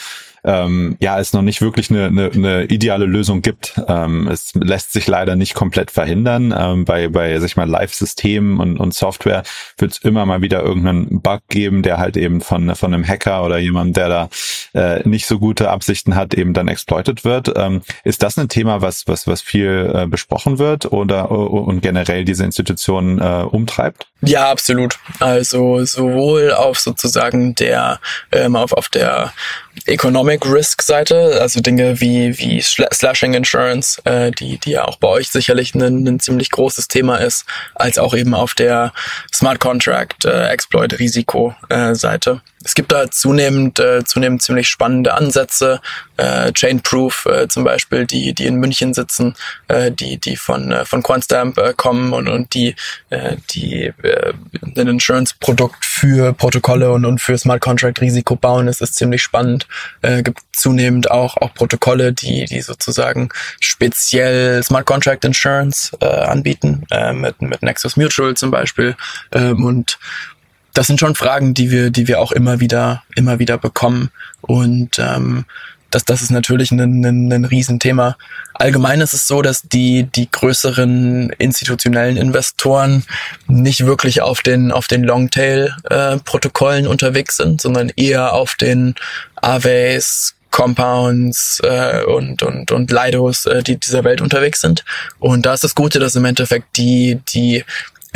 ähm, ja es noch nicht wirklich eine, eine, eine ideale Lösung gibt. Ähm, es lässt sich leider nicht komplett verhindern. Ähm, bei, bei sag ich mal, Live-Systemen und, und Software wird es immer mal wieder irgendeinen Bug geben, der halt eben von, von einem Hacker oder jemand, der da äh, nicht so gute Absichten hat, eben dann exploited wird. Ähm, ist das ein Thema, was, was, was viel äh, besprochen wird oder und generell diese Institutionen äh, umtreibt? Ja, absolut. Also sowohl auf sozusagen der ähm, auf, auf der Economic Risk Seite, also Dinge wie wie Slashing Insurance, äh, die die ja auch bei euch sicherlich ein, ein ziemlich großes Thema ist, als auch eben auf der Smart Contract äh, Exploit Risiko äh, Seite. Es gibt da zunehmend äh, zunehmend ziemlich spannende Ansätze, äh, Chainproof äh, zum Beispiel, die die in München sitzen, äh, die die von äh, von Quantstamp äh, kommen und und die äh, die äh, ein Insurance-Produkt für Protokolle und, und für Smart Contract Risiko bauen. Es ist ziemlich spannend. Äh, gibt zunehmend auch auch Protokolle, die die sozusagen speziell Smart Contract Insurance äh, anbieten äh, mit mit Nexus Mutual zum Beispiel ähm, und das sind schon Fragen, die wir, die wir auch immer wieder, immer wieder bekommen. Und ähm, das, das ist natürlich ein, ein, ein Riesenthema. Allgemein ist es so, dass die, die größeren institutionellen Investoren nicht wirklich auf den, auf den Longtail-Protokollen äh, unterwegs sind, sondern eher auf den Aves, Compounds äh, und, und, und Lidos, äh, die dieser Welt unterwegs sind. Und da ist das Gute, dass im Endeffekt die, die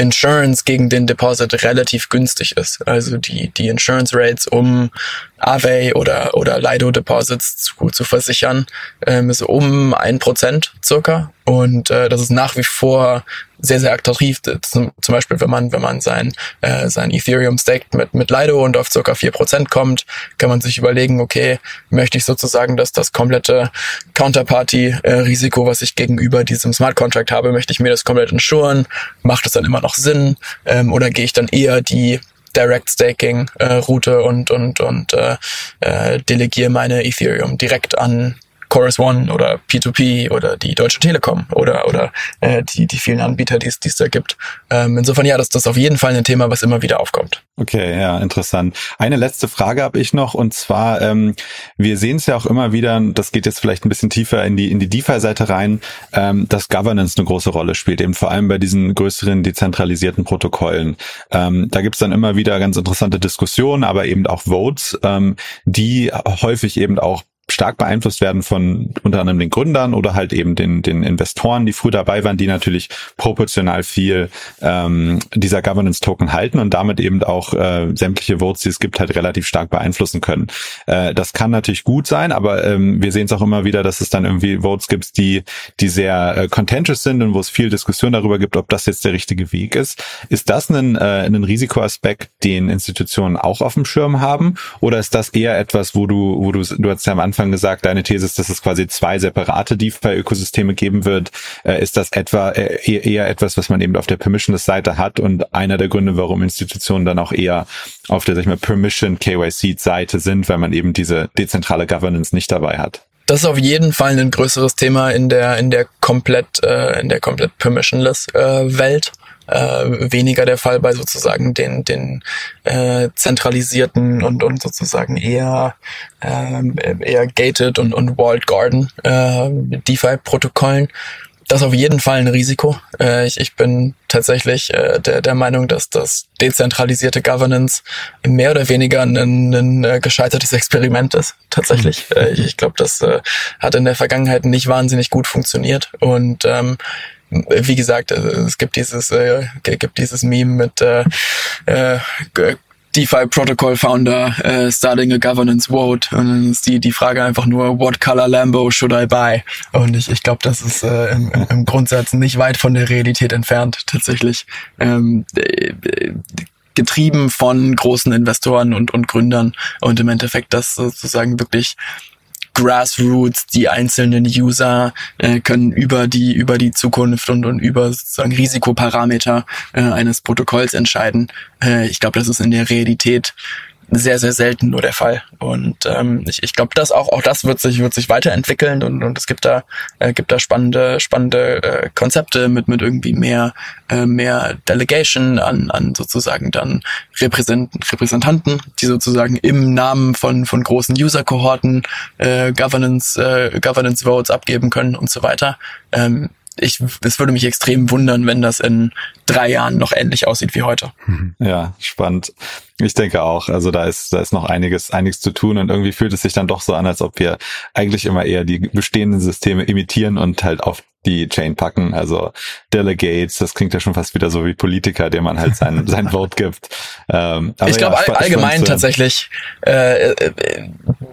Insurance gegen den Deposit relativ günstig ist. Also die, die Insurance Rates, um Aave oder, oder Lido Deposits zu, zu versichern, ähm, ist um ein Prozent circa. Und äh, das ist nach wie vor sehr, sehr attraktiv. Zum, zum Beispiel, wenn man, wenn man sein, äh, sein Ethereum staked mit, mit Lido und auf circa vier Prozent kommt, kann man sich überlegen, okay, möchte ich sozusagen, dass das komplette Counterparty-Risiko, was ich gegenüber diesem Smart Contract habe, möchte ich mir das komplett insuren? Macht es dann immer noch Sinn? Ähm, oder gehe ich dann eher die Direct Staking äh, Route und und und äh, äh, delegiere meine Ethereum direkt an Chorus One oder P2P oder die Deutsche Telekom oder oder äh, die die vielen Anbieter, die es da gibt. Ähm, insofern ja, das, das ist auf jeden Fall ein Thema, was immer wieder aufkommt. Okay, ja, interessant. Eine letzte Frage habe ich noch und zwar, ähm, wir sehen es ja auch immer wieder, das geht jetzt vielleicht ein bisschen tiefer in die in die DeFi-Seite rein, ähm, dass Governance eine große Rolle spielt, eben vor allem bei diesen größeren dezentralisierten Protokollen. Ähm, da gibt's dann immer wieder ganz interessante Diskussionen, aber eben auch Votes, ähm, die häufig eben auch stark beeinflusst werden von unter anderem den Gründern oder halt eben den, den Investoren, die früh dabei waren, die natürlich proportional viel ähm, dieser Governance-Token halten und damit eben auch äh, sämtliche Votes, die es gibt, halt relativ stark beeinflussen können. Äh, das kann natürlich gut sein, aber ähm, wir sehen es auch immer wieder, dass es dann irgendwie Votes gibt, die, die sehr äh, contentious sind und wo es viel Diskussion darüber gibt, ob das jetzt der richtige Weg ist. Ist das ein, äh, ein Risikoaspekt, den Institutionen auch auf dem Schirm haben? Oder ist das eher etwas, wo du, wo du, du hast ja am Anfang Anfang gesagt, deine These ist, dass es quasi zwei separate DeFi-Ökosysteme geben wird. Äh, ist das etwa äh, eher etwas, was man eben auf der Permissionless-Seite hat und einer der Gründe, warum Institutionen dann auch eher auf der, sag ich mal, Permission KYC-Seite sind, weil man eben diese dezentrale Governance nicht dabei hat? Das ist auf jeden Fall ein größeres Thema in der in der komplett äh, in der komplett permissionless äh, Welt äh, weniger der Fall bei sozusagen den, den äh, zentralisierten und, und sozusagen eher, äh, eher gated und, und walled garden äh, DeFi-Protokollen. Das ist auf jeden Fall ein Risiko. Äh, ich, ich bin tatsächlich äh, der, der Meinung, dass das dezentralisierte Governance mehr oder weniger ein, ein äh, gescheitertes Experiment ist. Tatsächlich. Mhm. Äh, ich glaube, das äh, hat in der Vergangenheit nicht wahnsinnig gut funktioniert. Und ähm, wie gesagt, also es gibt dieses, äh, gibt dieses Meme mit äh, äh, DeFi Protocol Founder uh, starting a governance vote und dann ist die die Frage einfach nur What color Lambo should I buy? Und ich ich glaube, das ist äh, im, im Grundsatz nicht weit von der Realität entfernt tatsächlich. Ähm, äh, getrieben von großen Investoren und und Gründern und im Endeffekt das sozusagen wirklich Grassroots, die einzelnen User äh, können über die über die Zukunft und, und über sozusagen Risikoparameter äh, eines Protokolls entscheiden. Äh, ich glaube, das ist in der Realität sehr, sehr selten nur der Fall. Und ähm, ich, ich glaube, das auch, auch das wird sich, wird sich weiterentwickeln und, und es gibt da, äh, gibt da spannende, spannende äh, Konzepte mit, mit irgendwie mehr, äh, mehr Delegation an, an sozusagen dann Repräsent Repräsentanten, die sozusagen im Namen von, von großen User-Kohorten äh, Governance, äh, Governance Votes abgeben können und so weiter. Ähm, ich, es würde mich extrem wundern, wenn das in drei Jahren noch ähnlich aussieht wie heute. Ja, spannend. Ich denke auch. Also da ist, da ist noch einiges, einiges zu tun und irgendwie fühlt es sich dann doch so an, als ob wir eigentlich immer eher die bestehenden Systeme imitieren und halt auf die Chain packen. Also Delegates, das klingt ja schon fast wieder so wie Politiker, dem man halt sein, sein Vote gibt. Ähm, ich glaube ja, all, allgemein tatsächlich, äh, äh,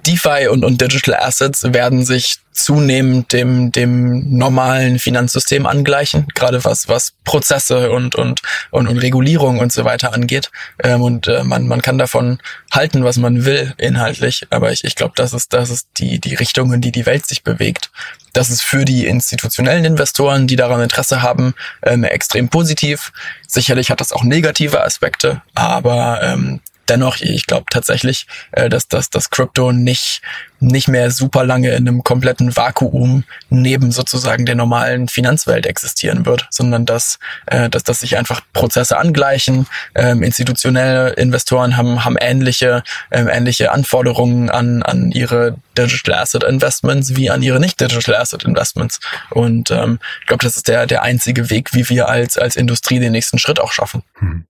DeFi und, und Digital Assets werden sich zunehmend dem, dem normalen Finanzsystem angleichen, gerade was, was Prozesse und, und, und, und Regulierung und so weiter angeht. Ähm, und äh, man, man kann davon halten, was man will, inhaltlich. Aber ich, ich glaube, das ist, das ist die, die Richtung, in die die Welt sich bewegt. Das ist für die institutionellen Investoren, die daran Interesse haben, ähm, extrem positiv. Sicherlich hat das auch negative Aspekte, aber ähm, dennoch, ich glaube tatsächlich, äh, dass, dass das Crypto nicht, nicht mehr super lange in einem kompletten Vakuum neben sozusagen der normalen Finanzwelt existieren wird, sondern dass, äh, dass, dass sich einfach Prozesse angleichen. Ähm, institutionelle Investoren haben, haben ähnliche, ähm, ähnliche Anforderungen an, an ihre Digital Asset Investments wie an ihre nicht Digital Asset Investments. Und ähm, ich glaube, das ist der, der einzige Weg, wie wir als, als Industrie den nächsten Schritt auch schaffen. Hm.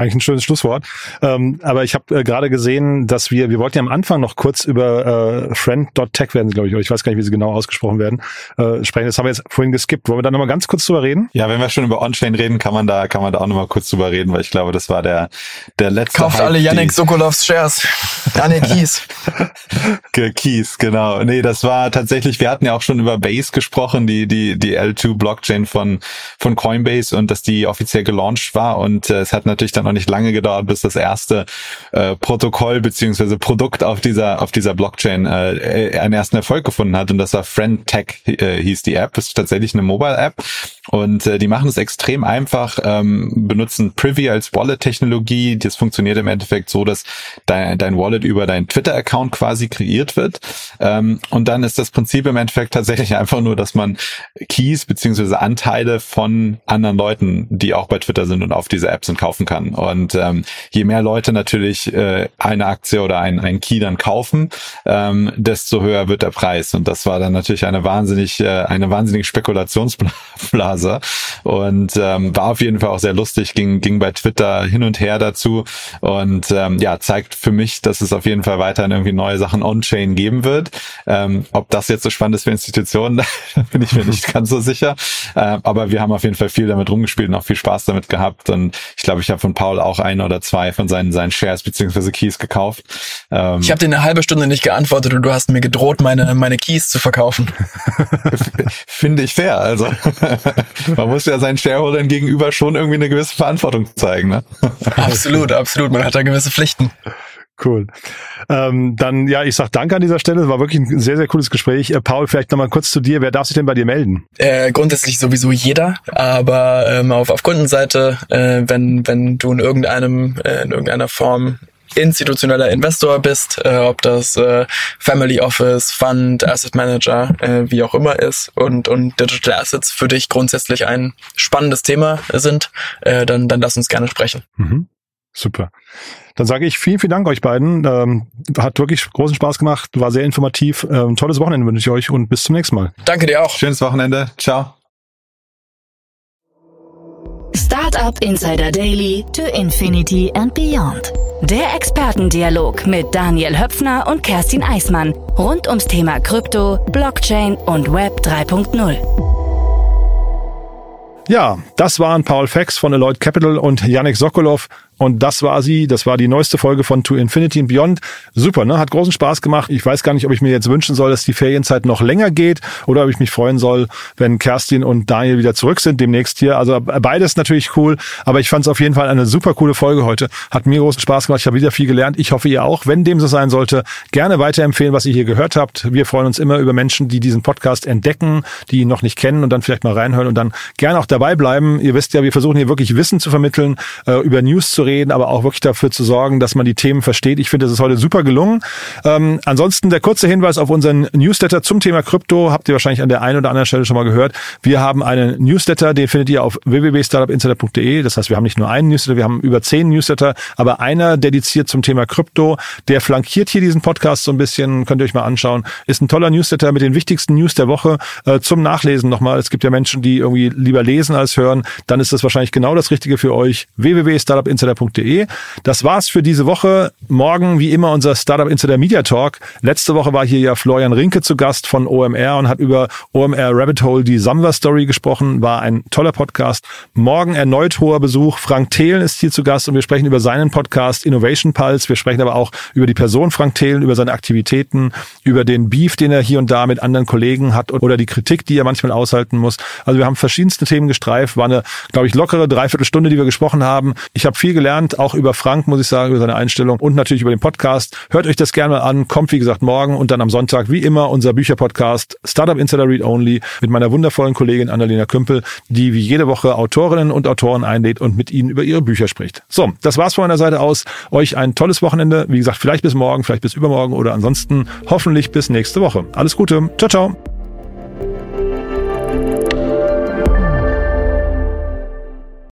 Eigentlich ein schönes Schlusswort. Ähm, aber ich habe äh, gerade gesehen, dass wir, wir wollten ja am Anfang noch kurz über äh, friend.tech werden, glaube ich, oder ich weiß gar nicht, wie sie genau ausgesprochen werden, äh, sprechen. Das haben wir jetzt vorhin geskippt. Wollen wir da nochmal ganz kurz drüber reden? Ja, wenn wir schon über On-Chain reden, kann man da, kann man da auch nochmal kurz drüber reden, weil ich glaube, das war der, der letzte. Kauft Hype, alle Yannick Sokolovs Shares. Daniel Kies. Kies, genau. Nee, das war tatsächlich, wir hatten ja auch schon über Base gesprochen, die, die, die L2 Blockchain von, von Coinbase und dass die offiziell gelauncht war und äh, es hat natürlich dann dann noch nicht lange gedauert, bis das erste äh, Protokoll beziehungsweise Produkt auf dieser auf dieser Blockchain äh, einen ersten Erfolg gefunden hat und das war FriendTech äh, hieß die App. Das ist tatsächlich eine Mobile App und äh, die machen es extrem einfach, ähm, benutzen Privy als Wallet-Technologie. Das funktioniert im Endeffekt so, dass dein, dein Wallet über deinen Twitter-Account quasi kreiert wird ähm, und dann ist das Prinzip im Endeffekt tatsächlich einfach nur, dass man Keys beziehungsweise Anteile von anderen Leuten, die auch bei Twitter sind und auf diese App sind, kaufen kann. Und ähm, je mehr Leute natürlich äh, eine Aktie oder ein, ein Key dann kaufen, ähm, desto höher wird der Preis. Und das war dann natürlich eine wahnsinnig, äh, eine wahnsinnige Spekulationsblase. Und ähm, war auf jeden Fall auch sehr lustig, ging, ging bei Twitter hin und her dazu. Und ähm, ja, zeigt für mich, dass es auf jeden Fall weiterhin irgendwie neue Sachen on-chain geben wird. Ähm, ob das jetzt so spannend ist für Institutionen, bin ich mir nicht ganz so sicher. Äh, aber wir haben auf jeden Fall viel damit rumgespielt und auch viel Spaß damit gehabt. Und ich glaube, ich habe von Paul auch ein oder zwei von seinen, seinen Shares beziehungsweise Keys gekauft. Ähm, ich habe dir eine halbe Stunde nicht geantwortet und du hast mir gedroht, meine, meine Keys zu verkaufen. Finde ich fair. Also man muss ja seinen Shareholdern gegenüber schon irgendwie eine gewisse Verantwortung zeigen. Ne? absolut, absolut. Man hat da gewisse Pflichten. Cool. Ähm, dann, ja, ich sag danke an dieser Stelle. Es war wirklich ein sehr, sehr cooles Gespräch. Äh, Paul, vielleicht nochmal kurz zu dir. Wer darf sich denn bei dir melden? Äh, grundsätzlich sowieso jeder, aber ähm, auf, auf Kundenseite, äh, wenn, wenn du in irgendeinem, äh, in irgendeiner Form institutioneller Investor bist, äh, ob das äh, Family Office, Fund, Asset Manager, äh, wie auch immer ist und, und Digital Assets für dich grundsätzlich ein spannendes Thema sind, äh, dann, dann lass uns gerne sprechen. Mhm. Super. Dann sage ich vielen, vielen Dank euch beiden. Ähm, hat wirklich großen Spaß gemacht, war sehr informativ. Ähm, tolles Wochenende wünsche ich euch und bis zum nächsten Mal. Danke dir auch. Schönes Wochenende. Ciao. Startup Insider Daily to Infinity and Beyond. Der Expertendialog mit Daniel Höpfner und Kerstin Eismann rund ums Thema Krypto, Blockchain und Web 3.0. Ja, das waren Paul Fex von Alloyd Capital und Yannick Sokolov. Und das war sie, das war die neueste Folge von To Infinity and Beyond. Super, ne? Hat großen Spaß gemacht. Ich weiß gar nicht, ob ich mir jetzt wünschen soll, dass die Ferienzeit noch länger geht oder ob ich mich freuen soll, wenn Kerstin und Daniel wieder zurück sind demnächst hier. Also beides natürlich cool, aber ich fand es auf jeden Fall eine super coole Folge heute. Hat mir großen Spaß gemacht. Ich habe wieder viel gelernt. Ich hoffe, ihr auch. Wenn dem so sein sollte, gerne weiterempfehlen, was ihr hier gehört habt. Wir freuen uns immer über Menschen, die diesen Podcast entdecken, die ihn noch nicht kennen und dann vielleicht mal reinhören und dann gerne auch dabei bleiben. Ihr wisst ja, wir versuchen hier wirklich Wissen zu vermitteln, äh, über News zu reden reden, aber auch wirklich dafür zu sorgen, dass man die Themen versteht. Ich finde, das ist heute super gelungen. Ähm, ansonsten der kurze Hinweis auf unseren Newsletter zum Thema Krypto. Habt ihr wahrscheinlich an der einen oder anderen Stelle schon mal gehört. Wir haben einen Newsletter, den findet ihr auf www.startupinsider.de. Das heißt, wir haben nicht nur einen Newsletter, wir haben über zehn Newsletter, aber einer dediziert zum Thema Krypto. Der flankiert hier diesen Podcast so ein bisschen, könnt ihr euch mal anschauen. Ist ein toller Newsletter mit den wichtigsten News der Woche äh, zum Nachlesen nochmal. Es gibt ja Menschen, die irgendwie lieber lesen als hören. Dann ist das wahrscheinlich genau das Richtige für euch. www.startupinsider.de startupinsider.de. Das war's für diese Woche. Morgen, wie immer, unser Startup Insider Media Talk. Letzte Woche war hier ja Florian Rinke zu Gast von OMR und hat über OMR Rabbit Hole die Samwer Story gesprochen. War ein toller Podcast. Morgen erneut hoher Besuch. Frank Thelen ist hier zu Gast und wir sprechen über seinen Podcast Innovation Pulse. Wir sprechen aber auch über die Person Frank Thelen, über seine Aktivitäten, über den Beef, den er hier und da mit anderen Kollegen hat oder die Kritik, die er manchmal aushalten muss. Also wir haben verschiedenste Themen gestreift. War eine, glaube ich, lockere Dreiviertelstunde, die wir gesprochen haben. Ich habe viel gelernt, auch über Frank, muss ich sagen, über seine Einstellung und natürlich über den Podcast. Hört euch das gerne mal an. Kommt, wie gesagt, morgen und dann am Sonntag, wie immer, unser Bücherpodcast Startup Insider Read Only mit meiner wundervollen Kollegin Annalena Kümpel, die wie jede Woche Autorinnen und Autoren einlädt und mit ihnen über ihre Bücher spricht. So, das war's von meiner Seite aus. Euch ein tolles Wochenende. Wie gesagt, vielleicht bis morgen, vielleicht bis übermorgen oder ansonsten hoffentlich bis nächste Woche. Alles Gute. Ciao, ciao.